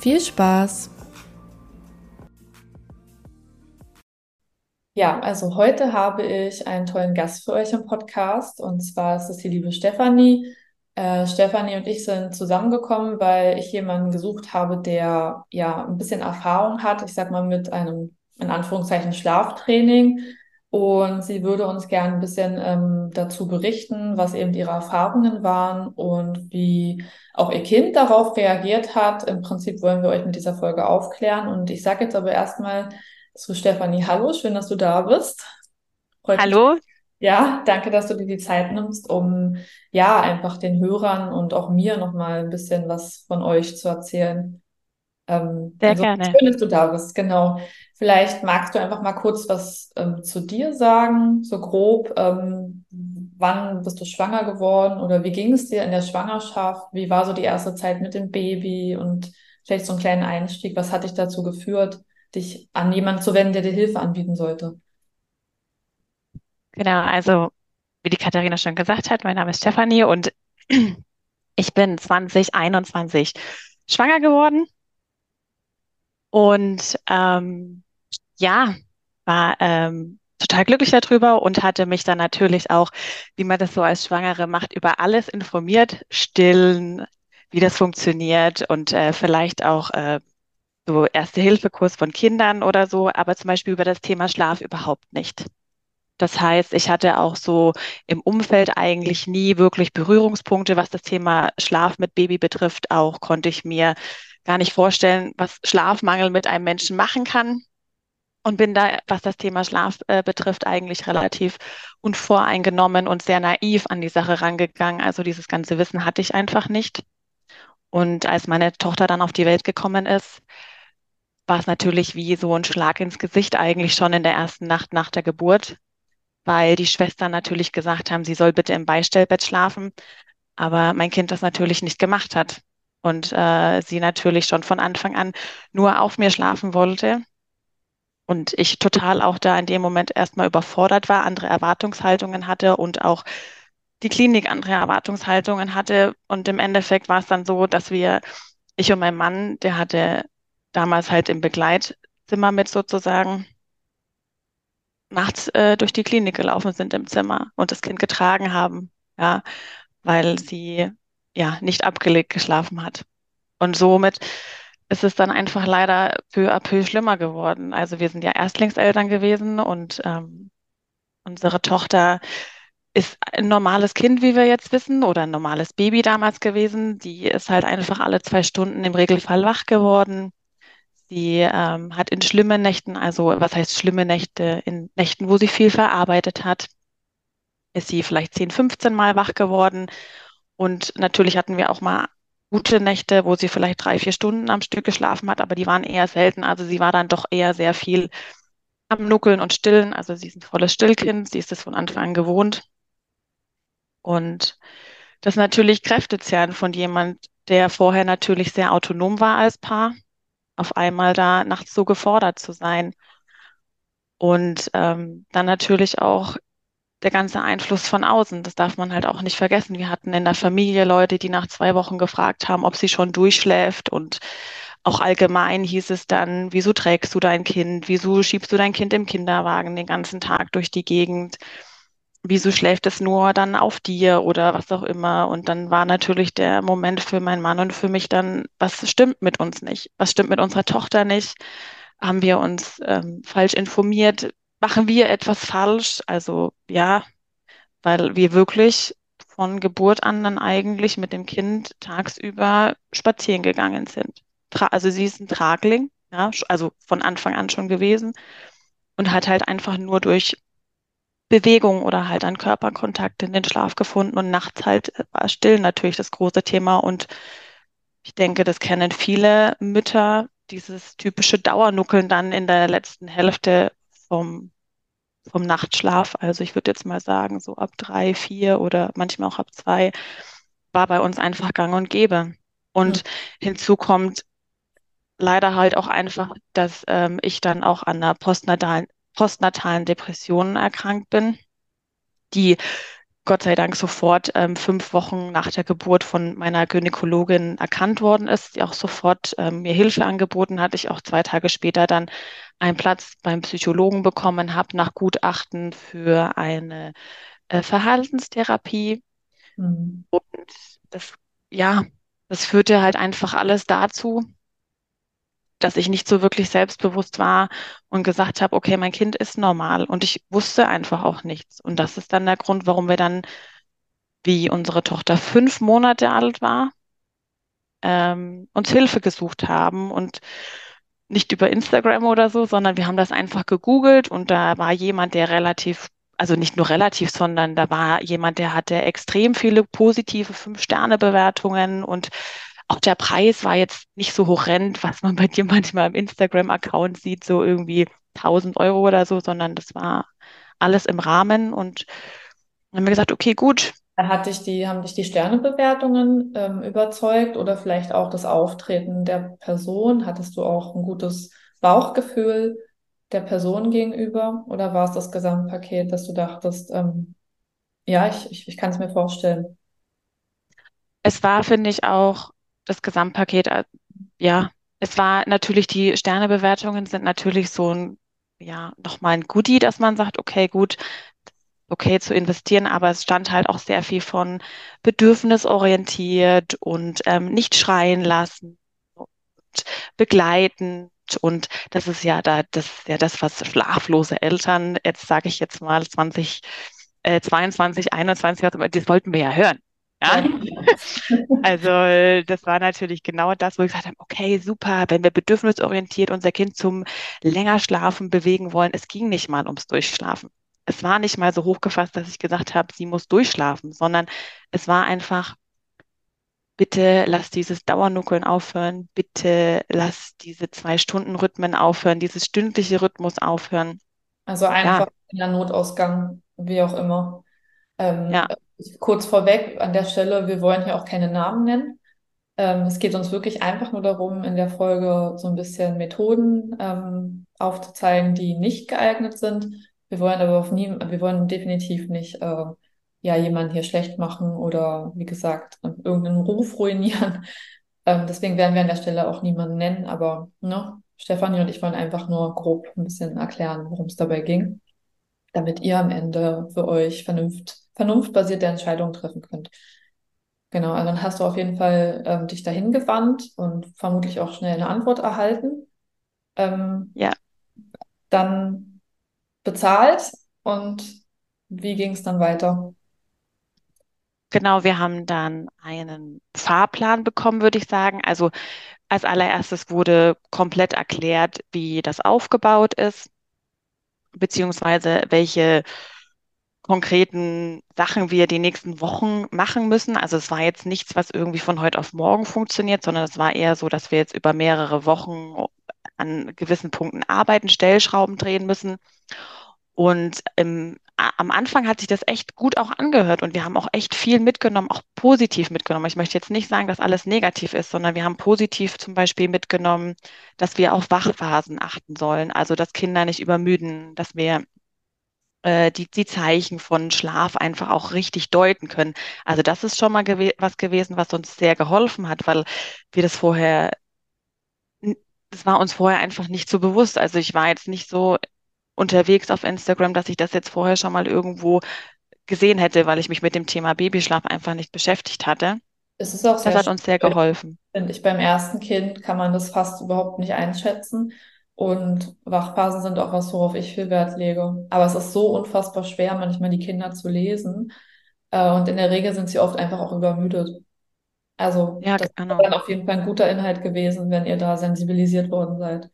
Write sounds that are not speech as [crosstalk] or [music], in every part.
Viel Spaß! Ja, also heute habe ich einen tollen Gast für euch im Podcast und zwar ist es die liebe Stefanie. Äh, Stefanie und ich sind zusammengekommen, weil ich jemanden gesucht habe, der ja ein bisschen Erfahrung hat, ich sag mal mit einem in Anführungszeichen Schlaftraining und sie würde uns gerne ein bisschen ähm, dazu berichten, was eben ihre Erfahrungen waren und wie auch ihr Kind darauf reagiert hat. Im Prinzip wollen wir euch mit dieser Folge aufklären. Und ich sage jetzt aber erstmal zu Stefanie, hallo, schön, dass du da bist. Freut hallo. Mich. Ja, danke, dass du dir die Zeit nimmst, um ja einfach den Hörern und auch mir nochmal ein bisschen was von euch zu erzählen. Ähm, Sehr also gerne. Schön, dass du da bist, genau. Vielleicht magst du einfach mal kurz was ähm, zu dir sagen, so grob. Ähm, wann bist du schwanger geworden oder wie ging es dir in der Schwangerschaft? Wie war so die erste Zeit mit dem Baby und vielleicht so einen kleinen Einstieg? Was hat dich dazu geführt, dich an jemanden zu wenden, der dir Hilfe anbieten sollte? Genau, also wie die Katharina schon gesagt hat, mein Name ist Stefanie und [clears throat] ich bin 2021 schwanger geworden. Und ähm, ja, war ähm, total glücklich darüber und hatte mich dann natürlich auch, wie man das so als Schwangere macht, über alles informiert, stillen, wie das funktioniert und äh, vielleicht auch äh, so Erste-Hilfe-Kurs von Kindern oder so, aber zum Beispiel über das Thema Schlaf überhaupt nicht. Das heißt, ich hatte auch so im Umfeld eigentlich nie wirklich Berührungspunkte, was das Thema Schlaf mit Baby betrifft. Auch konnte ich mir gar nicht vorstellen, was Schlafmangel mit einem Menschen machen kann und bin da, was das Thema Schlaf äh, betrifft, eigentlich relativ unvoreingenommen und sehr naiv an die Sache rangegangen. Also dieses ganze Wissen hatte ich einfach nicht. Und als meine Tochter dann auf die Welt gekommen ist, war es natürlich wie so ein Schlag ins Gesicht eigentlich schon in der ersten Nacht nach der Geburt, weil die Schwestern natürlich gesagt haben, sie soll bitte im Beistellbett schlafen, aber mein Kind das natürlich nicht gemacht hat und äh, sie natürlich schon von Anfang an nur auf mir schlafen wollte und ich total auch da in dem Moment erstmal überfordert war, andere Erwartungshaltungen hatte und auch die Klinik andere Erwartungshaltungen hatte. Und im Endeffekt war es dann so, dass wir, ich und mein Mann, der hatte damals halt im Begleitzimmer mit sozusagen, nachts äh, durch die Klinik gelaufen sind im Zimmer und das Kind getragen haben, ja, weil sie ja nicht abgelegt geschlafen hat. Und somit ist es dann einfach leider peu à peu schlimmer geworden. Also wir sind ja Erstlingseltern gewesen und ähm, unsere Tochter ist ein normales Kind, wie wir jetzt wissen, oder ein normales Baby damals gewesen. Die ist halt einfach alle zwei Stunden im Regelfall wach geworden. Sie ähm, hat in schlimmen Nächten, also was heißt schlimme Nächte, in Nächten, wo sie viel verarbeitet hat, ist sie vielleicht 10, 15 Mal wach geworden. Und natürlich hatten wir auch mal gute Nächte, wo sie vielleicht drei, vier Stunden am Stück geschlafen hat, aber die waren eher selten. Also sie war dann doch eher sehr viel am Nuckeln und Stillen. Also sie ist ein volles Stillkind, sie ist es von Anfang an gewohnt. Und das natürlich Kräftezehren von jemand, der vorher natürlich sehr autonom war als Paar, auf einmal da nachts so gefordert zu sein. Und ähm, dann natürlich auch der ganze Einfluss von außen. Das darf man halt auch nicht vergessen. Wir hatten in der Familie Leute, die nach zwei Wochen gefragt haben, ob sie schon durchschläft und auch allgemein hieß es dann, wieso trägst du dein Kind? Wieso schiebst du dein Kind im Kinderwagen den ganzen Tag durch die Gegend? Wieso schläft es nur dann auf dir oder was auch immer? Und dann war natürlich der Moment für meinen Mann und für mich dann, was stimmt mit uns nicht? Was stimmt mit unserer Tochter nicht? Haben wir uns ähm, falsch informiert? Machen wir etwas falsch? Also ja, weil wir wirklich von Geburt an dann eigentlich mit dem Kind tagsüber spazieren gegangen sind. Tra also sie ist ein Tragling, ja, also von Anfang an schon gewesen und hat halt einfach nur durch Bewegung oder halt an Körperkontakt in den Schlaf gefunden und nachts halt war still natürlich das große Thema und Ich denke, das kennen viele Mütter, dieses typische Dauernuckeln dann in der letzten Hälfte vom, vom Nachtschlaf. Also ich würde jetzt mal sagen, so ab drei, vier oder manchmal auch ab zwei war bei uns einfach gang und gäbe. Und Hm. hinzu kommt leider halt auch einfach, dass ähm, ich dann auch an einer postnatalen, postnatalen Depression erkrankt bin, die Gott sei Dank sofort ähm, fünf Wochen nach der Geburt von meiner Gynäkologin erkannt worden ist, die auch sofort ähm, mir Hilfe angeboten hat. Ich auch zwei Tage später dann einen Platz beim Psychologen bekommen habe nach Gutachten für eine äh, Verhaltenstherapie. Hm. Und das, ja, das führte halt einfach alles dazu, dass ich nicht so wirklich selbstbewusst war und gesagt habe, okay, mein Kind ist normal. Und ich wusste einfach auch nichts. Und das ist dann der Grund, warum wir dann, wie unsere Tochter fünf Monate alt war, ähm, uns Hilfe gesucht haben und nicht über Instagram oder so, sondern wir haben das einfach gegoogelt und da war jemand, der relativ, also nicht nur relativ, sondern da war jemand, der hatte extrem viele positive Fünf-Sterne-Bewertungen und auch der Preis war jetzt nicht so horrend, was man bei dir manchmal im Instagram-Account sieht, so irgendwie 1000 Euro oder so, sondern das war alles im Rahmen und dann haben wir gesagt, okay, gut, Hat dich die, haben dich die Sternebewertungen ähm, überzeugt oder vielleicht auch das Auftreten der Person? Hattest du auch ein gutes Bauchgefühl der Person gegenüber oder war es das Gesamtpaket, dass du dachtest, ähm, ja, ich, ich, ich kann es mir vorstellen. es war, finde ich, auch das Gesamtpaket, äh, ja, es war natürlich, die Sternebewertungen sind natürlich so ein, ja, nochmal ein Goodie, dass man sagt, okay, gut, okay zu investieren, aber es stand halt auch sehr viel von bedürfnisorientiert und ähm, nicht schreien lassen und begleitend. Und das ist ja da, das ist ja das, was schlaflose Eltern, jetzt sage ich jetzt mal 20, äh, 22, 21, das wollten wir ja hören. Ja, [laughs] also das war natürlich genau das, wo ich gesagt habe, okay, super, wenn wir bedürfnisorientiert unser Kind zum länger Schlafen bewegen wollen, es ging nicht mal ums Durchschlafen. Es war nicht mal so hochgefasst, dass ich gesagt habe, sie muss durchschlafen, sondern es war einfach, bitte lass dieses Dauernuckeln aufhören, bitte lass diese Zwei-Stunden-Rhythmen aufhören, dieses stündliche Rhythmus aufhören. Also Ja, einfach in der Notausgang, wie auch immer. Ähm, ja, kurz vorweg an der Stelle, wir wollen hier auch keine Namen nennen. Ähm, es geht uns wirklich einfach nur darum, in der Folge so ein bisschen Methoden ähm, aufzuzeigen, die nicht geeignet sind. Wir wollen aber auf nie, wir wollen definitiv nicht äh, ja jemanden hier schlecht machen oder wie gesagt irgendeinen Ruf ruinieren. [laughs] Ähm, deswegen werden wir an der Stelle auch niemanden nennen, aber ne, Stefanie und ich wollen einfach nur grob ein bisschen erklären, worum es dabei ging, damit ihr am Ende für euch vernunft, vernunftbasierte Entscheidungen treffen könnt. Genau, also dann hast du auf jeden Fall ähm, dich dahin gewandt und vermutlich auch schnell eine Antwort erhalten. Ähm, ja. dann bezahlt und wie ging es dann weiter? Genau, wir haben dann einen Fahrplan bekommen, würde ich sagen. Also als allererstes wurde komplett erklärt, wie das aufgebaut ist, beziehungsweise welche konkreten Sachen wir die nächsten Wochen machen müssen. Also es war jetzt nichts, was irgendwie von heute auf morgen funktioniert, sondern es war eher so, dass wir jetzt über mehrere Wochen an gewissen Punkten arbeiten, Stellschrauben drehen müssen. Und im, am Anfang hat sich das echt gut auch angehört und wir haben auch echt viel mitgenommen, auch positiv mitgenommen. Ich möchte jetzt nicht sagen, dass alles negativ ist, sondern wir haben positiv zum Beispiel mitgenommen, dass wir auf Wachphasen achten sollen, also dass Kinder nicht übermüden, dass wir äh, die, die Zeichen von Schlaf einfach auch richtig deuten können. Also das ist schon mal gew was gewesen, was uns sehr geholfen hat, weil wir das vorher, das war uns vorher einfach nicht so bewusst. Also ich war jetzt nicht so unterwegs auf Instagram, dass ich das jetzt vorher schon mal irgendwo gesehen hätte, weil ich mich mit dem Thema Babyschlaf einfach nicht beschäftigt hatte. Es ist auch Das sehr hat uns sehr geholfen. finde ich. Beim ersten Kind kann man das fast überhaupt nicht einschätzen. Und Wachphasen sind auch was, worauf ich viel Wert lege. Aber es ist so unfassbar schwer, manchmal die Kinder zu lesen. Äh, und in der Regel sind sie oft einfach auch übermüdet. Also Ja, das genau. dann auf jeden Fall ein guter Inhalt gewesen, wenn ihr da sensibilisiert worden seid.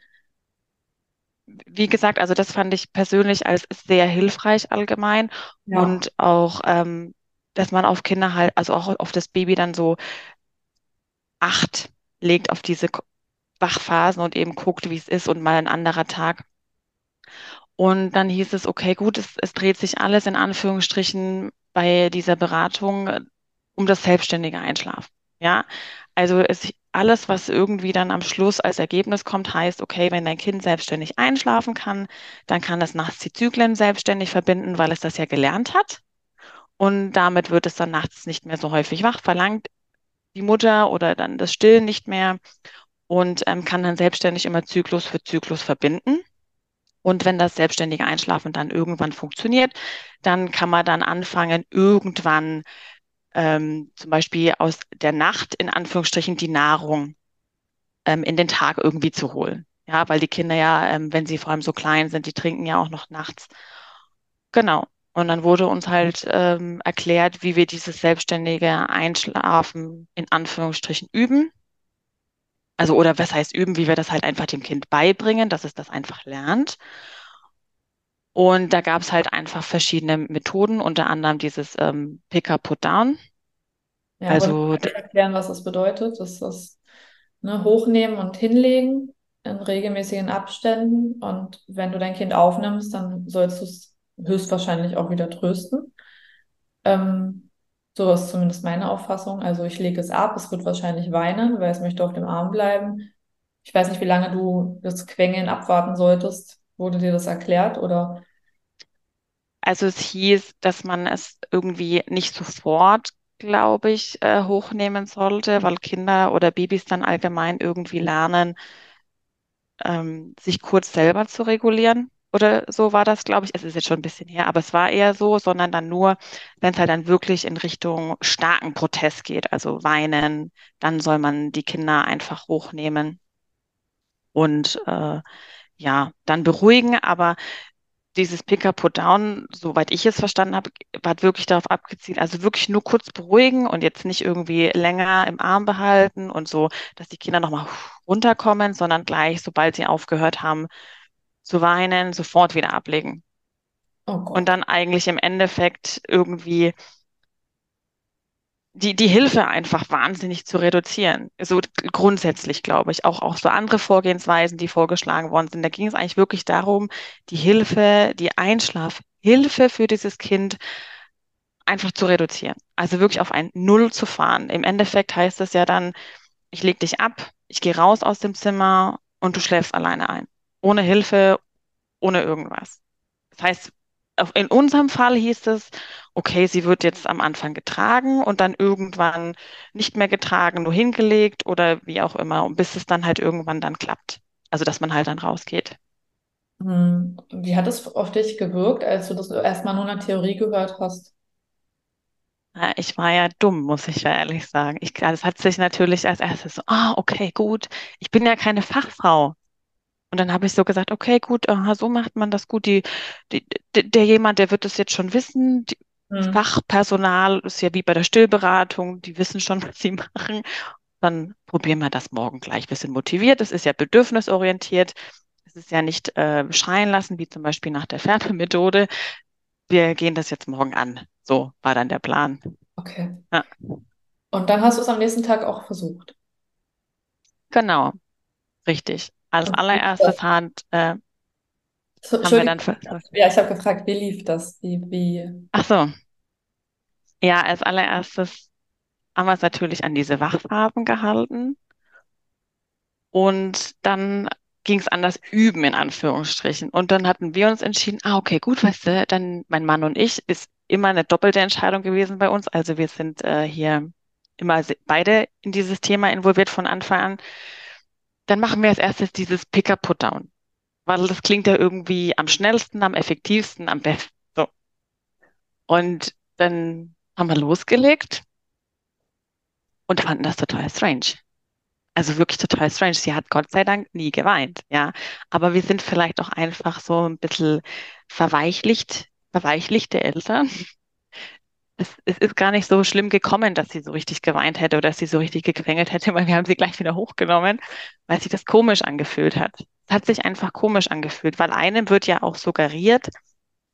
Wie gesagt, also das fand ich persönlich als sehr hilfreich allgemein Ja. und auch, ähm, dass man auf Kinder halt, also auch auf das Baby dann so acht legt auf diese Wachphasen und eben guckt, wie es ist und mal ein anderer Tag. Und dann hieß es, okay, gut, es, es dreht sich alles in Anführungsstrichen bei dieser Beratung äh, um das selbstständige Einschlafen. Ja, also es, alles, was irgendwie dann am Schluss als Ergebnis kommt, heißt, okay, wenn dein Kind selbstständig einschlafen kann, dann kann es nachts die Zyklen selbstständig verbinden, weil es das ja gelernt hat. Und damit wird es dann nachts nicht mehr so häufig wach, verlangt die Mutter oder dann das Stillen nicht mehr und ähm, kann dann selbstständig immer Zyklus für Zyklus verbinden. Und wenn das selbstständige Einschlafen dann irgendwann funktioniert, dann kann man dann anfangen, irgendwann ähm, zum Beispiel aus der Nacht in Anführungsstrichen die Nahrung ähm, in den Tag irgendwie zu holen. Ja, weil die Kinder ja, ähm, wenn sie vor allem so klein sind, die trinken ja auch noch nachts. Genau. Und dann wurde uns halt ähm, erklärt, wie wir dieses selbstständige Einschlafen in Anführungsstrichen üben. Also, oder was heißt üben, wie wir das halt einfach dem Kind beibringen, dass es das einfach lernt. Und da gab es halt einfach verschiedene Methoden, unter anderem dieses ähm, Pick-up, Put-down. Ja, also erklären, was das bedeutet. Das ist das ne, Hochnehmen und Hinlegen in regelmäßigen Abständen. Und wenn du dein Kind aufnimmst, dann sollst du es höchstwahrscheinlich auch wieder trösten. Ähm, so ist zumindest meine Auffassung. Also ich lege es ab, es wird wahrscheinlich weinen, weil es möchte auf dem Arm bleiben. Ich weiß nicht, wie lange du das Quengeln abwarten solltest. Wurde dir das erklärt oder? Also es hieß, dass man es irgendwie nicht sofort, glaube ich, äh, hochnehmen sollte, weil Kinder oder Babys dann allgemein irgendwie lernen, ähm, sich kurz selber zu regulieren. Oder so war das, glaube ich. Es ist jetzt schon ein bisschen her, aber es war eher so, sondern dann nur, wenn es halt dann wirklich in Richtung starken Protest geht, also weinen, dann soll man die Kinder einfach hochnehmen und äh, ja, dann beruhigen. Aber dieses Pick-up, Put-down, soweit ich es verstanden habe, war wirklich darauf abgezielt, also wirklich nur kurz beruhigen und jetzt nicht irgendwie länger im Arm behalten und so, dass die Kinder nochmal runterkommen, sondern gleich, sobald sie aufgehört haben zu weinen, sofort wieder ablegen. Oh und dann eigentlich im Endeffekt irgendwie die, die Hilfe einfach wahnsinnig zu reduzieren. So grundsätzlich, glaube ich. Auch, auch so andere Vorgehensweisen, die vorgeschlagen worden sind. Da ging es eigentlich wirklich darum, die Hilfe, die Einschlafhilfe für dieses Kind einfach zu reduzieren. Also wirklich auf ein Null zu fahren. Im Endeffekt heißt es ja dann, ich leg dich ab, ich gehe raus aus dem Zimmer und du schläfst alleine ein. Ohne Hilfe, ohne irgendwas. Das heißt, in unserem Fall hieß es, okay, sie wird jetzt am Anfang getragen und dann irgendwann nicht mehr getragen, nur hingelegt oder wie auch immer, und bis es dann halt irgendwann dann klappt. Also, dass man halt dann rausgeht. Hm. Wie hat es auf dich gewirkt, als du das erstmal nur in der Theorie gehört hast? Ja, ich war ja dumm, muss ich ja ehrlich sagen. Ich, das hat sich natürlich als erstes so, ah, okay, gut. Ich bin ja keine Fachfrau. Und dann habe ich so gesagt, okay, gut, aha, so macht man das gut. Die, die, der jemand, der wird es jetzt schon wissen. Die, mhm. Fachpersonal ist ja wie bei der Stillberatung, die wissen schon, [laughs] was sie machen. Dann probieren wir das morgen gleich. Wir sind motiviert, es ist ja bedürfnisorientiert. Es ist ja nicht äh, schreien lassen, wie zum Beispiel nach der Färbemethode. Wir gehen das jetzt morgen an. So war dann der Plan. Okay. Ja. Und dann hast du es am nächsten Tag auch versucht. Genau, richtig. Als allererstes Hand äh, haben wir dann. Ja, ich habe gefragt, wie lief das? Wie, wie... Ach so. Ja, als allererstes haben wir es natürlich an diese Wachfarben gehalten. Und dann ging es an das Üben in Anführungsstrichen. Und dann hatten wir uns entschieden, ah, okay, gut, weißt du, dann mein Mann und ich ist immer eine doppelte Entscheidung gewesen bei uns. Also wir sind äh, hier immer beide in dieses Thema involviert von Anfang an. Dann machen wir als erstes dieses Pick-up-Put-down. Weil das klingt ja irgendwie am schnellsten, am effektivsten, am besten. So. Und dann haben wir losgelegt und fanden das total strange. Also wirklich total strange. Sie hat Gott sei Dank nie geweint, ja. Aber wir sind vielleicht auch einfach so ein bisschen verweichlicht, verweichlichte Eltern. Es, es ist gar nicht so schlimm gekommen, dass sie so richtig geweint hätte oder dass sie so richtig gequengelt hätte, [laughs] weil wir haben sie gleich wieder hochgenommen, weil sich das komisch angefühlt hat. Es hat sich einfach komisch angefühlt, weil einem wird ja auch suggeriert,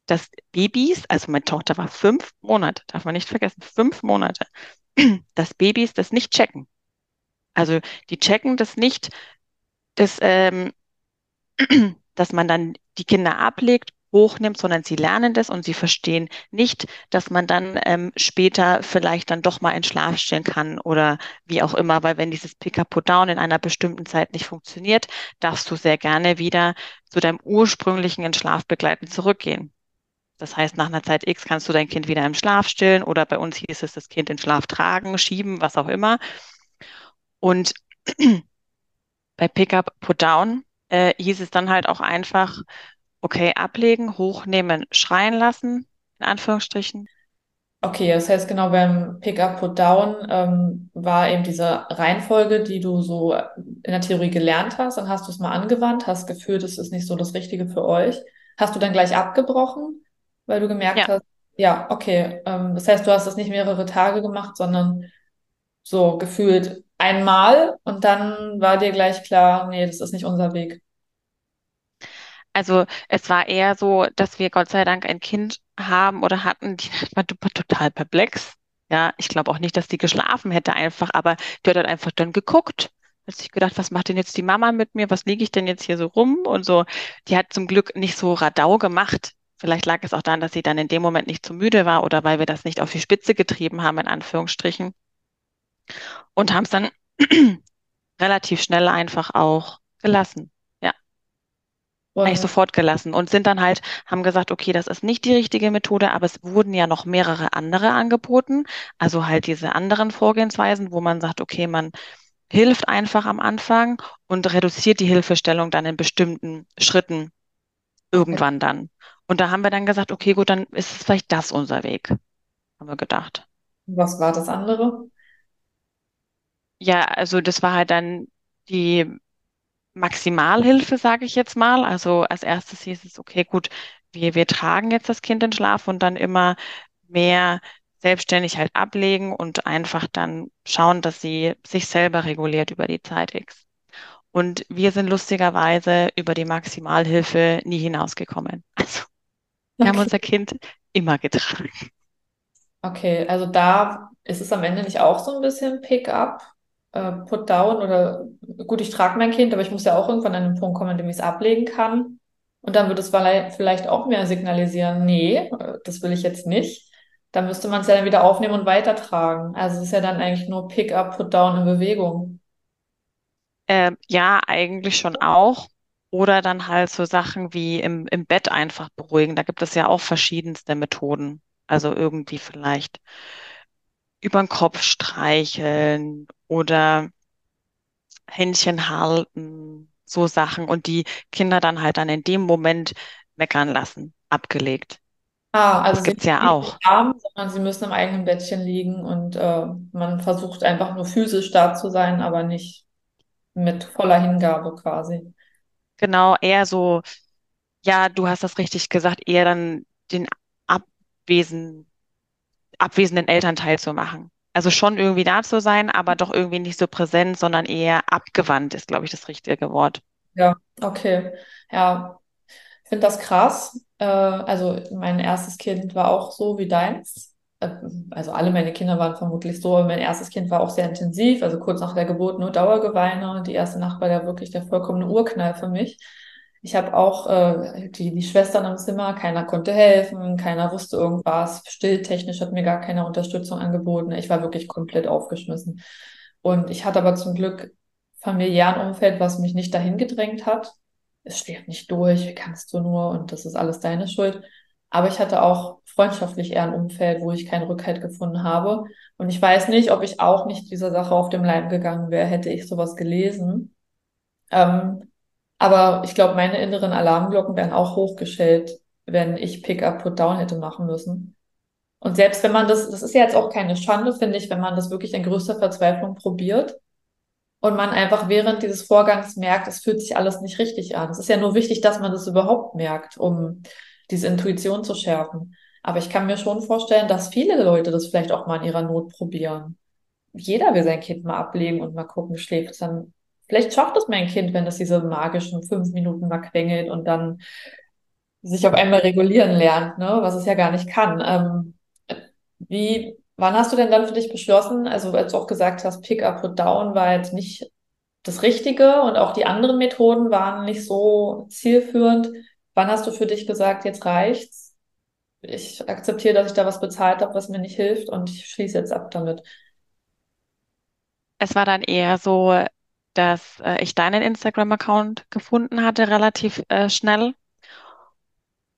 dass Babys, also meine Tochter war fünf Monate, darf man nicht vergessen, fünf Monate, [clears throat] dass Babys das nicht checken. Also die checken das nicht, dass, ähm, [clears throat] dass man dann die Kinder ablegt, hochnimmt, sondern sie lernen das und sie verstehen nicht, dass man dann ähm, später vielleicht dann doch mal in Schlaf stellen kann oder wie auch immer, weil wenn dieses Pick-up-Put-down in einer bestimmten Zeit nicht funktioniert, darfst du sehr gerne wieder zu deinem ursprünglichen in Schlaf begleiten zurückgehen. Das heißt, nach einer Zeit X kannst du dein Kind wieder im Schlaf stillen oder bei uns hieß es das Kind in Schlaf tragen, schieben, was auch immer. Und [clears throat] bei Pickup, Put Down äh, hieß es dann halt auch einfach, okay, ablegen, hochnehmen, schreien lassen, in Anführungsstrichen. Okay, das heißt genau beim Pick-up, Put-down ähm, war eben diese Reihenfolge, die du so in der Theorie gelernt hast, dann hast du es mal angewandt, hast gefühlt, es ist nicht so das Richtige für euch. Hast du dann gleich abgebrochen, weil du gemerkt Ja. hast, ja, okay, ähm, das heißt, du hast das nicht mehrere Tage gemacht, sondern so gefühlt einmal und dann war dir gleich klar, nee, das ist nicht unser Weg. Also es war eher so, dass wir Gott sei Dank ein Kind haben oder hatten, die [laughs] war total perplex. Ja, ich glaube auch nicht, dass die geschlafen hätte einfach, aber die hat dann einfach dann geguckt. Hat sich gedacht, was macht denn jetzt die Mama mit mir? Was liege ich denn jetzt hier so rum? Und so, die hat zum Glück nicht so Radau gemacht. Vielleicht lag es auch daran, dass sie dann in dem Moment nicht zu müde war oder weil wir das nicht auf die Spitze getrieben haben, in Anführungsstrichen. Und haben es dann [clears throat] relativ schnell einfach auch gelassen. Ja. eigentlich Und sofort gelassen und sind dann halt, haben gesagt, okay, das ist nicht die richtige Methode, aber es wurden ja noch mehrere andere angeboten. Also halt diese anderen Vorgehensweisen, wo man sagt, okay, man hilft einfach am Anfang und reduziert die Hilfestellung dann in bestimmten Schritten irgendwann dann. Und da haben wir dann gesagt, okay, gut, dann ist es vielleicht das unser Weg, haben wir gedacht. was war das andere? Ja, also das war halt dann die Maximalhilfe, sage ich jetzt mal. Also als erstes hieß es, okay, gut, wir, wir tragen jetzt das Kind in Schlaf und dann immer mehr selbstständig halt ablegen und einfach dann schauen, dass sie sich selber reguliert über die Zeit X. Und wir sind lustigerweise über die Maximalhilfe nie hinausgekommen. [laughs] Also wir haben unser Okay. Kind immer getragen. Okay, also da ist es am Ende nicht auch so ein bisschen Pick-up, äh, Put-down oder gut, ich trage mein Kind, aber ich muss ja auch irgendwann an den Punkt kommen, an dem ich es ablegen kann. Und dann wird es vielleicht auch mehr signalisieren, nee, äh, das will ich jetzt nicht. Da müsste man es ja dann wieder aufnehmen und weitertragen. Also es ist ja dann eigentlich nur Pick-up, Put-down in Bewegung. Ähm, ja, eigentlich schon auch. Oder dann halt so Sachen wie im, im Bett einfach beruhigen. Da gibt es ja auch verschiedenste Methoden. Also irgendwie vielleicht über den Kopf streicheln oder Händchen halten, so Sachen. Und die Kinder dann halt dann in dem Moment meckern lassen, abgelegt. Ah, also Das gibt's ja auch. umarmen, sondern sie müssen im eigenen Bettchen liegen und äh, man versucht einfach nur physisch da zu sein, aber nicht mit voller Hingabe quasi. Genau, eher so, ja, du hast das richtig gesagt, eher dann den abwesen, abwesenden Elternteil zu machen. Also schon irgendwie da zu sein, aber doch irgendwie nicht so präsent, sondern eher abgewandt ist, glaube ich, das richtige Wort. Ja, okay. Ja, ich finde das krass. Äh, also mein erstes Kind war auch so wie deins. Äh, also alle meine Kinder waren vermutlich so, mein erstes Kind war auch sehr intensiv. Also kurz nach der Geburt nur Dauergeweine. Die erste Nacht war ja wirklich der vollkommene Urknall für mich. Ich habe auch äh, die, die Schwestern im Zimmer, keiner konnte helfen, keiner wusste irgendwas. Stilltechnisch hat mir gar keine Unterstützung angeboten. Ich war wirklich komplett aufgeschmissen. Und ich hatte aber zum Glück familiären Umfeld, was mich nicht dahin gedrängt hat. Es schläft nicht durch, wie kannst du nur und das ist alles deine Schuld. Aber ich hatte auch freundschaftlich eher ein Umfeld, wo ich keinen Rückhalt gefunden habe. Und ich weiß nicht, ob ich auch nicht dieser Sache auf dem Leim gegangen wäre, hätte ich sowas gelesen. Ähm, aber ich glaube, meine inneren Alarmglocken wären auch hochgestellt, wenn ich Pick-up, Put-down hätte machen müssen. Und selbst wenn man das, das ist ja jetzt auch keine Schande, finde ich, wenn man das wirklich in größter Verzweiflung probiert und man einfach während dieses Vorgangs merkt, es fühlt sich alles nicht richtig an. Es ist ja nur wichtig, dass man das überhaupt merkt, um diese Intuition zu schärfen. Aber ich kann mir schon vorstellen, dass viele Leute das vielleicht auch mal in ihrer Not probieren. Jeder will sein Kind mal ablegen und mal gucken, schläft es dann. Vielleicht schafft es mein Kind, wenn es diese magischen fünf Minuten mal quengelt und dann sich auf einmal regulieren lernt, ne? Was es ja gar nicht kann. Ähm, wie Wann hast du denn dann für dich beschlossen, also als du auch gesagt hast, Pick up, put down war jetzt nicht das Richtige und auch die anderen Methoden waren nicht so zielführend. Wann hast du für dich gesagt, jetzt reicht's? Ich akzeptiere, dass ich da was bezahlt habe, was mir nicht hilft und ich schließe jetzt ab damit. Es war dann eher so, dass äh, ich deinen Instagram-Account gefunden hatte, relativ äh, schnell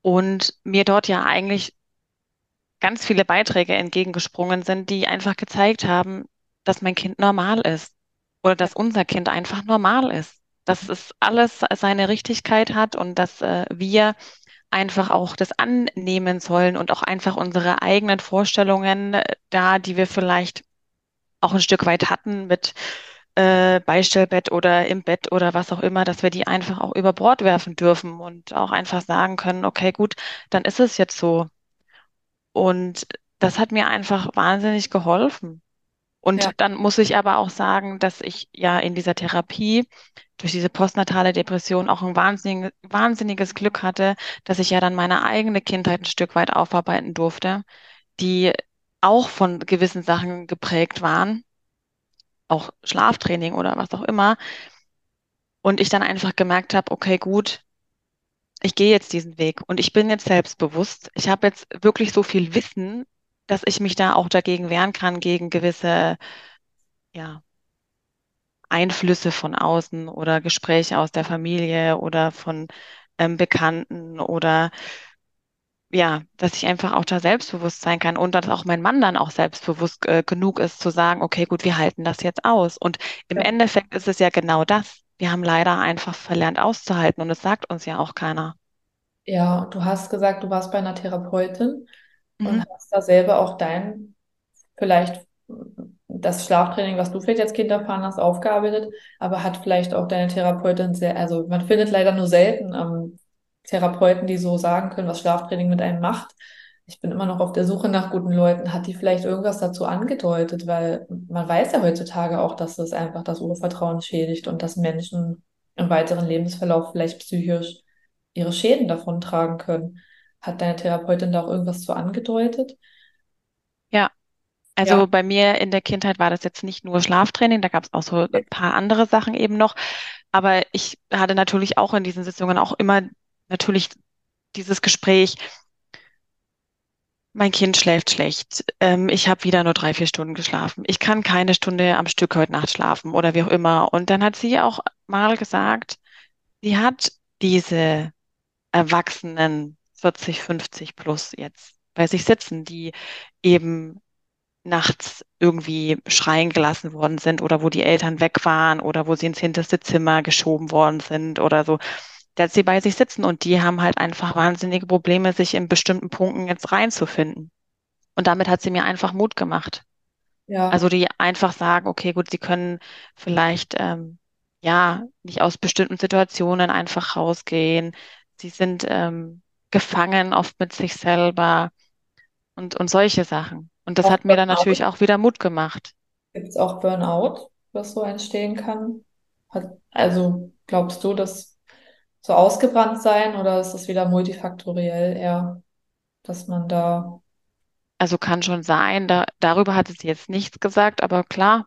und mir dort ja eigentlich ganz viele Beiträge entgegengesprungen sind, die einfach gezeigt haben, dass mein Kind normal ist oder dass unser Kind einfach normal ist, dass es alles seine Richtigkeit hat und dass äh, wir einfach auch das annehmen sollen und auch einfach unsere eigenen Vorstellungen äh, da, die wir vielleicht auch ein Stück weit hatten mit äh, Beistellbett oder im Bett oder was auch immer, dass wir die einfach auch über Bord werfen dürfen und auch einfach sagen können, okay, gut, dann ist es jetzt so. Und das hat mir einfach wahnsinnig geholfen. Und Ja, dann muss ich aber auch sagen, dass ich ja in dieser Therapie durch diese postnatale Depression auch ein wahnsinnig, wahnsinniges Glück hatte, dass ich ja dann meine eigene Kindheit ein Stück weit aufarbeiten durfte, die auch von gewissen Sachen geprägt waren, auch Schlaftraining oder was auch immer. Und ich dann einfach gemerkt habe, okay, gut, ich gehe jetzt diesen Weg und ich bin jetzt selbstbewusst. Ich habe jetzt wirklich so viel Wissen, dass ich mich da auch dagegen wehren kann, gegen gewisse, ja, Einflüsse von außen oder Gespräche aus der Familie oder von ähm, Bekannten oder ja, dass ich einfach auch da selbstbewusst sein kann und dass auch mein Mann dann auch selbstbewusst äh, genug ist zu sagen, okay, gut, wir halten das jetzt aus. Und im ja. Endeffekt ist es ja genau das. Wir haben leider einfach verlernt auszuhalten und es sagt uns ja auch keiner. Ja, du hast gesagt, du warst bei einer Therapeutin und Mhm. hast da selber auch dein, vielleicht das Schlaftraining, was du vielleicht als Kind erfahren hast, aufgearbeitet, aber hat vielleicht auch deine Therapeutin sehr, also man findet leider nur selten ähm, Therapeuten, die so sagen können, was Schlaftraining mit einem macht. Ich bin immer noch auf der Suche nach guten Leuten. Hat die vielleicht irgendwas dazu angedeutet? Weil man weiß ja heutzutage auch, dass es einfach das Urvertrauen schädigt und dass Menschen im weiteren Lebensverlauf vielleicht psychisch ihre Schäden davontragen können. Hat deine Therapeutin da auch irgendwas zu angedeutet? Ja, Ja, also bei mir in der Kindheit war das jetzt nicht nur Schlaftraining, da gab es auch so ein paar andere Sachen eben noch. Aber ich hatte natürlich auch in diesen Sitzungen auch immer natürlich dieses Gespräch, mein Kind schläft schlecht, ähm, ich habe wieder nur drei, vier Stunden geschlafen, ich kann keine Stunde am Stück heute Nacht schlafen oder wie auch immer. Und dann hat sie auch mal gesagt, sie hat diese Erwachsenen 40, 50 plus jetzt bei sich sitzen, die eben nachts irgendwie schreien gelassen worden sind oder wo die Eltern weg waren oder wo sie ins hinterste Zimmer geschoben worden sind oder so, dass sie bei sich sitzen und die haben halt einfach wahnsinnige Probleme, sich in bestimmten Punkten jetzt reinzufinden. Und damit hat sie mir einfach Mut gemacht. ja, Also die einfach sagen, okay, gut, sie können vielleicht ähm, ja nicht aus bestimmten Situationen einfach rausgehen. Sie sind ähm, gefangen oft mit sich selber und, und solche Sachen. Und das auch hat mir dann natürlich auch wieder Mut gemacht. Gibt es auch Burnout, was so entstehen kann? Also glaubst du, dass so ausgebrannt sein oder ist das wieder multifaktoriell eher, dass man da, Also kann schon sein, da, darüber hat sie jetzt nichts gesagt, aber klar,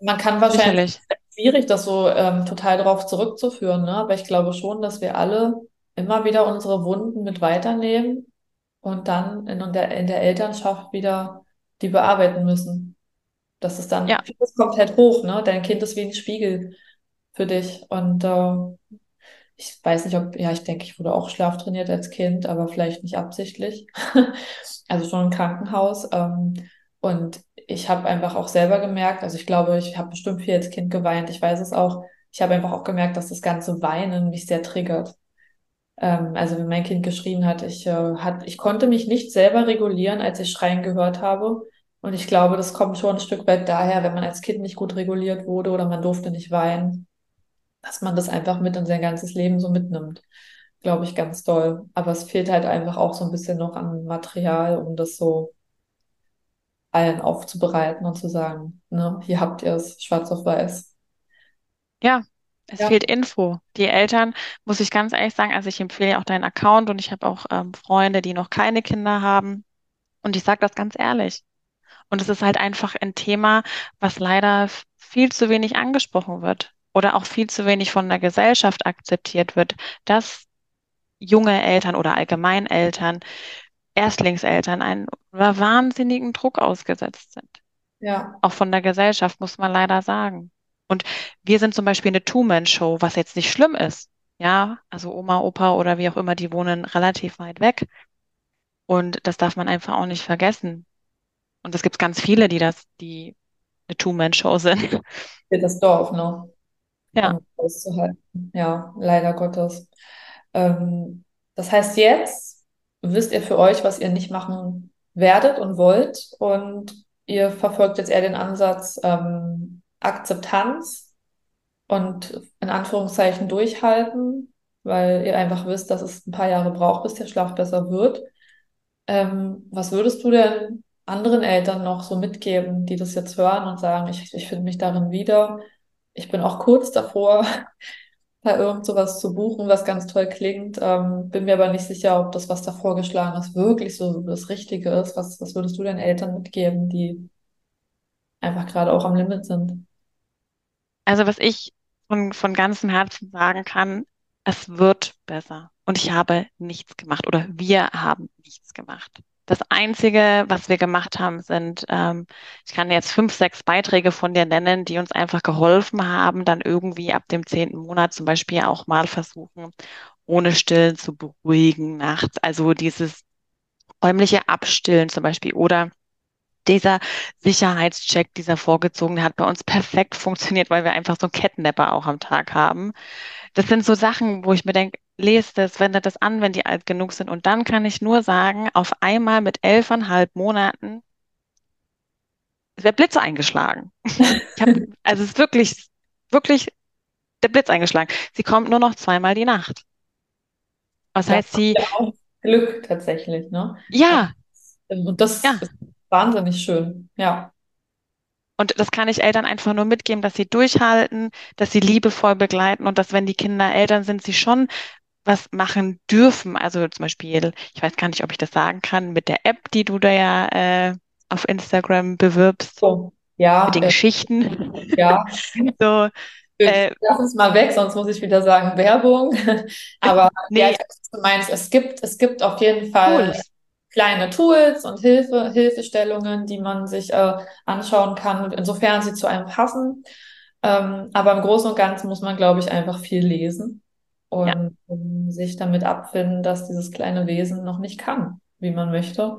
man kann wahrscheinlich, sicherlich. schwierig, das so ähm, total darauf zurückzuführen, ne? Aber ich glaube schon, dass wir alle immer wieder unsere Wunden mit weiternehmen und dann in der, in der Elternschaft wieder die bearbeiten müssen. Das ist dann, Ja, das kommt halt hoch, ne? Dein Kind ist wie ein Spiegel für dich. Und äh, ich weiß nicht, ob, ja, ich denke, ich wurde auch schlaftrainiert als Kind, aber vielleicht nicht absichtlich. [laughs] Also schon im Krankenhaus. Ähm, und ich habe einfach auch selber gemerkt, also ich glaube, ich habe bestimmt viel als Kind geweint, ich weiß es auch. Ich habe einfach auch gemerkt, dass das ganze Weinen mich sehr triggert. Ähm, also wenn mein Kind geschrien hat, ich, äh, hat, ich konnte mich nicht selber regulieren, als ich Schreien gehört habe. Und ich glaube, das kommt schon ein Stück weit daher, wenn man als Kind nicht gut reguliert wurde oder man durfte nicht weinen, dass man das einfach mit in sein ganzes Leben so mitnimmt. Glaube ich ganz doll. Aber es fehlt halt einfach auch so ein bisschen noch an Material, um das so allen aufzubereiten und zu sagen, ne, hier habt ihr es, schwarz auf weiß. ja, es Ja. fehlt Info. Die Eltern, muss ich ganz ehrlich sagen, also ich empfehle auch deinen Account und ich habe auch ähm, Freunde, die noch keine Kinder haben. Und ich sage das ganz ehrlich. Und es ist halt einfach ein Thema, was leider viel zu wenig angesprochen wird oder auch viel zu wenig von der Gesellschaft akzeptiert wird, dass junge Eltern oder allgemein Eltern, Erstlingseltern einen wahnsinnigen Druck ausgesetzt sind. Ja. Auch von der Gesellschaft, muss man leider sagen. Und wir sind zum Beispiel eine Two-Man-Show, was jetzt nicht schlimm ist. Ja, also Oma, Opa oder wie auch immer, die wohnen relativ weit weg. Und das darf man einfach auch nicht vergessen. Und es gibt ganz viele, die das, die eine Two-Man-Show sind. Für das Dorf, ne? Ja. Auszuhalten. Ja, leider Gottes. Ähm, das heißt, jetzt wisst ihr für euch, was ihr nicht machen werdet und wollt. Und ihr verfolgt jetzt eher den Ansatz ähm, Akzeptanz und in Anführungszeichen durchhalten, weil ihr einfach wisst, dass es ein paar Jahre braucht, bis der Schlaf besser wird. Ähm, was würdest du denn anderen Eltern noch so mitgeben, die das jetzt hören und sagen, ich, ich finde mich darin wieder. Ich bin auch kurz davor, [laughs] da irgend sowas zu buchen, was ganz toll klingt. Ähm, bin mir aber nicht sicher, ob das, was da vorgeschlagen ist, wirklich so das Richtige ist. Was, was würdest du den Eltern mitgeben, die einfach gerade auch am Limit sind? Also was ich von, von ganzem Herzen sagen kann, es wird besser. Und ich habe nichts gemacht oder wir haben nichts gemacht. Das Einzige, was wir gemacht haben, sind, ähm, ich kann jetzt fünf, sechs Beiträge von dir nennen, die uns einfach geholfen haben, dann irgendwie ab dem zehnten Monat zum Beispiel auch mal versuchen, ohne Stillen zu beruhigen nachts. Also dieses räumliche Abstillen zum Beispiel oder dieser Sicherheitscheck, dieser vorgezogene, hat bei uns perfekt funktioniert, weil wir einfach so einen Kettennapper auch am Tag haben. Das sind so Sachen, wo ich mir denke, lest es, wendet das an, wenn die alt genug sind. Und dann kann ich nur sagen, auf einmal mit elfeinhalb Monaten ist der Blitz eingeschlagen. [laughs] Hab, also es ist wirklich, wirklich der Blitz eingeschlagen. Sie kommt nur noch zweimal die Nacht. Das Ja, heißt, sie, ja auch Glück tatsächlich, ne? ja, Und das ja. ist wahnsinnig schön. Ja, Und das kann ich Eltern einfach nur mitgeben, dass sie durchhalten, dass sie liebevoll begleiten und dass, wenn die Kinder Eltern sind, sie schon was machen dürfen. Also zum Beispiel, ich weiß gar nicht, ob ich das sagen kann, mit der App, die du da ja äh, auf Instagram bewirbst, so. Ja, mit den äh, Geschichten. ja. [laughs] So, äh, Lass uns mal weg, sonst muss ich wieder sagen Werbung. [laughs] Aber ja, nee, ich weiß, du meinst. Es gibt, es gibt auf jeden Fall Tools. kleine Tools und Hilfe, Hilfestellungen, die man sich äh, anschauen kann, insofern sie zu einem passen. Ähm, aber im Großen und Ganzen muss man, glaube ich, einfach viel lesen Ja, und ähm, sich damit abfinden, dass dieses kleine Wesen noch nicht kann, wie man möchte.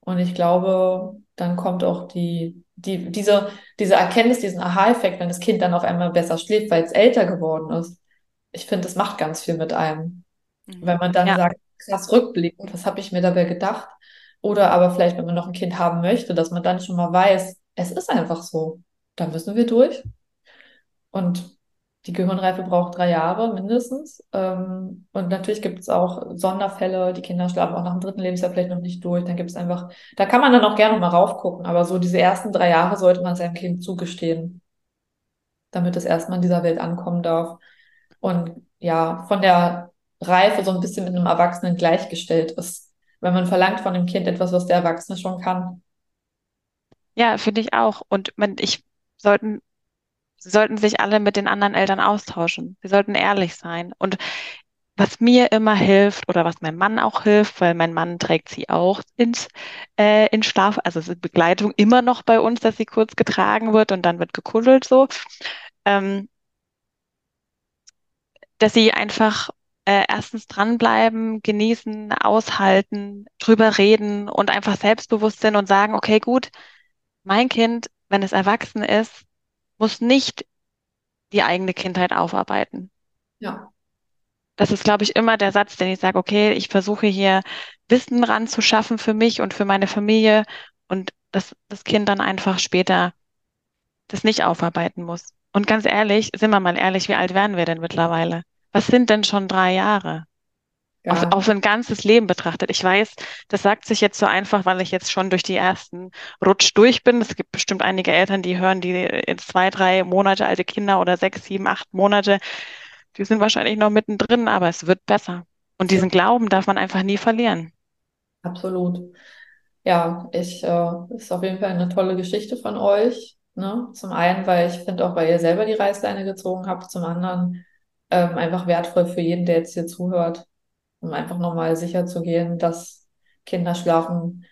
Und ich glaube, dann kommt auch die, die, diese, diese Erkenntnis, diesen Aha-Effekt, wenn das Kind dann auf einmal besser schläft, weil es älter geworden ist. Ich finde, das macht ganz viel mit einem. Wenn mhm. man dann Ja, sagt, krass rückblickend, was habe ich mir dabei gedacht? Oder aber vielleicht, wenn man noch ein Kind haben möchte, dass man dann schon mal weiß, es ist einfach so. Da müssen wir durch. Und die Gehirnreife braucht drei Jahre mindestens. Ähm, und natürlich gibt es auch Sonderfälle, die Kinder schlafen auch nach dem dritten Lebensjahr vielleicht noch nicht durch. Dann gibt es einfach, da kann man dann auch gerne mal raufgucken, aber so diese ersten drei Jahre sollte man seinem Kind zugestehen, damit es erstmal in dieser Welt ankommen darf. Und ja, von der Reife so ein bisschen mit einem Erwachsenen gleichgestellt ist. Wenn man verlangt von dem Kind etwas, was der Erwachsene schon kann. ja, finde ich auch. Und man, ich sollten, sie sollten sich alle mit den anderen Eltern austauschen. Sie sollten ehrlich sein. Und was mir immer hilft oder was meinem Mann auch hilft, weil mein Mann trägt sie auch ins äh, in Schlaf, also es ist Begleitung immer noch bei uns, dass sie kurz getragen wird und dann wird gekuschelt so, ähm, dass sie einfach äh, erstens dranbleiben, genießen, aushalten, drüber reden und einfach selbstbewusst sind und sagen, okay, gut, mein Kind, wenn es erwachsen ist, muss nicht die eigene Kindheit aufarbeiten. Ja, Das ist, glaube ich, immer der Satz, den ich sage, okay, ich versuche hier Wissen ranzuschaffen für mich und für meine Familie und dass das Kind dann einfach später das nicht aufarbeiten muss. Und ganz ehrlich, sind wir mal ehrlich, wie alt werden wir denn mittlerweile? Was sind denn schon drei Jahre? Auf, ja, auf ein ganzes Leben betrachtet. Ich weiß, das sagt sich jetzt so einfach, weil ich jetzt schon durch die ersten Rutsch durch bin. Es gibt bestimmt einige Eltern, die hören, die jetzt zwei, drei Monate alte Kinder oder sechs, sieben, acht Monate, die sind wahrscheinlich noch mittendrin, aber es wird besser. Und diesen Glauben darf man einfach nie verlieren. absolut. ja, ich, äh, ist auf jeden Fall eine tolle Geschichte von euch. Ne? Zum einen, weil ich finde auch, weil ihr selber die Reißleine gezogen habt, zum anderen ähm, einfach wertvoll für jeden, der jetzt hier zuhört, um einfach nochmal sicher zu gehen, dass Kinder schlafen,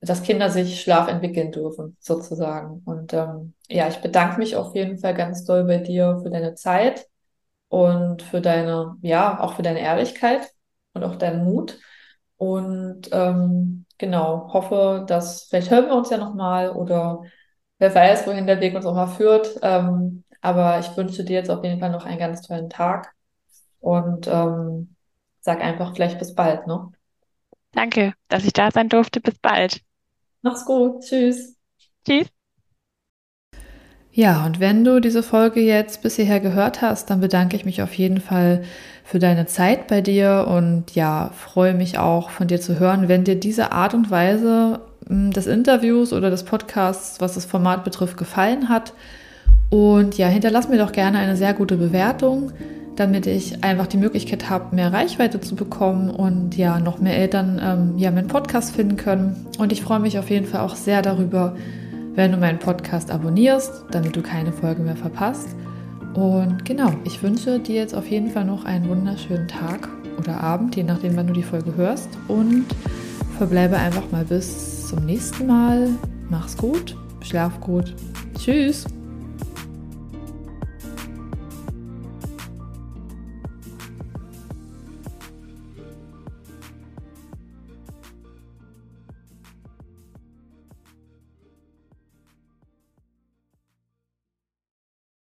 dass Kinder sich Schlaf entwickeln dürfen, sozusagen. Und ähm, ja, ich bedanke mich auf jeden Fall ganz doll bei dir für deine Zeit und für deine, ja, auch für deine Ehrlichkeit und auch deinen Mut. Und ähm, genau, hoffe, dass vielleicht hören wir uns ja nochmal oder wer weiß, wohin der Weg uns auch mal führt. Ähm, aber ich wünsche dir jetzt auf jeden Fall noch einen ganz tollen Tag und ähm, sag einfach vielleicht bis bald, ne? Danke, dass ich da sein durfte. Bis bald. Mach's gut. Tschüss. Tschüss. Ja, und wenn du diese Folge jetzt bis hierher gehört hast, dann bedanke ich mich auf jeden Fall für deine Zeit bei dir und ja, freue mich auch von dir zu hören, wenn dir diese Art und Weise hm, des Interviews oder des Podcasts, was das Format betrifft, gefallen hat. Und ja, hinterlass mir doch gerne eine sehr gute Bewertung, damit ich einfach die Möglichkeit habe, mehr Reichweite zu bekommen und ja, noch mehr Eltern ähm, ja meinen Podcast finden können. Und ich freue mich auf jeden Fall auch sehr darüber, wenn du meinen Podcast abonnierst, damit du keine Folge mehr verpasst. Und genau, ich wünsche dir jetzt auf jeden Fall noch einen wunderschönen Tag oder Abend, je nachdem, wann du die Folge hörst. Und verbleibe einfach mal bis zum nächsten Mal. Mach's gut, schlaf gut. Tschüss.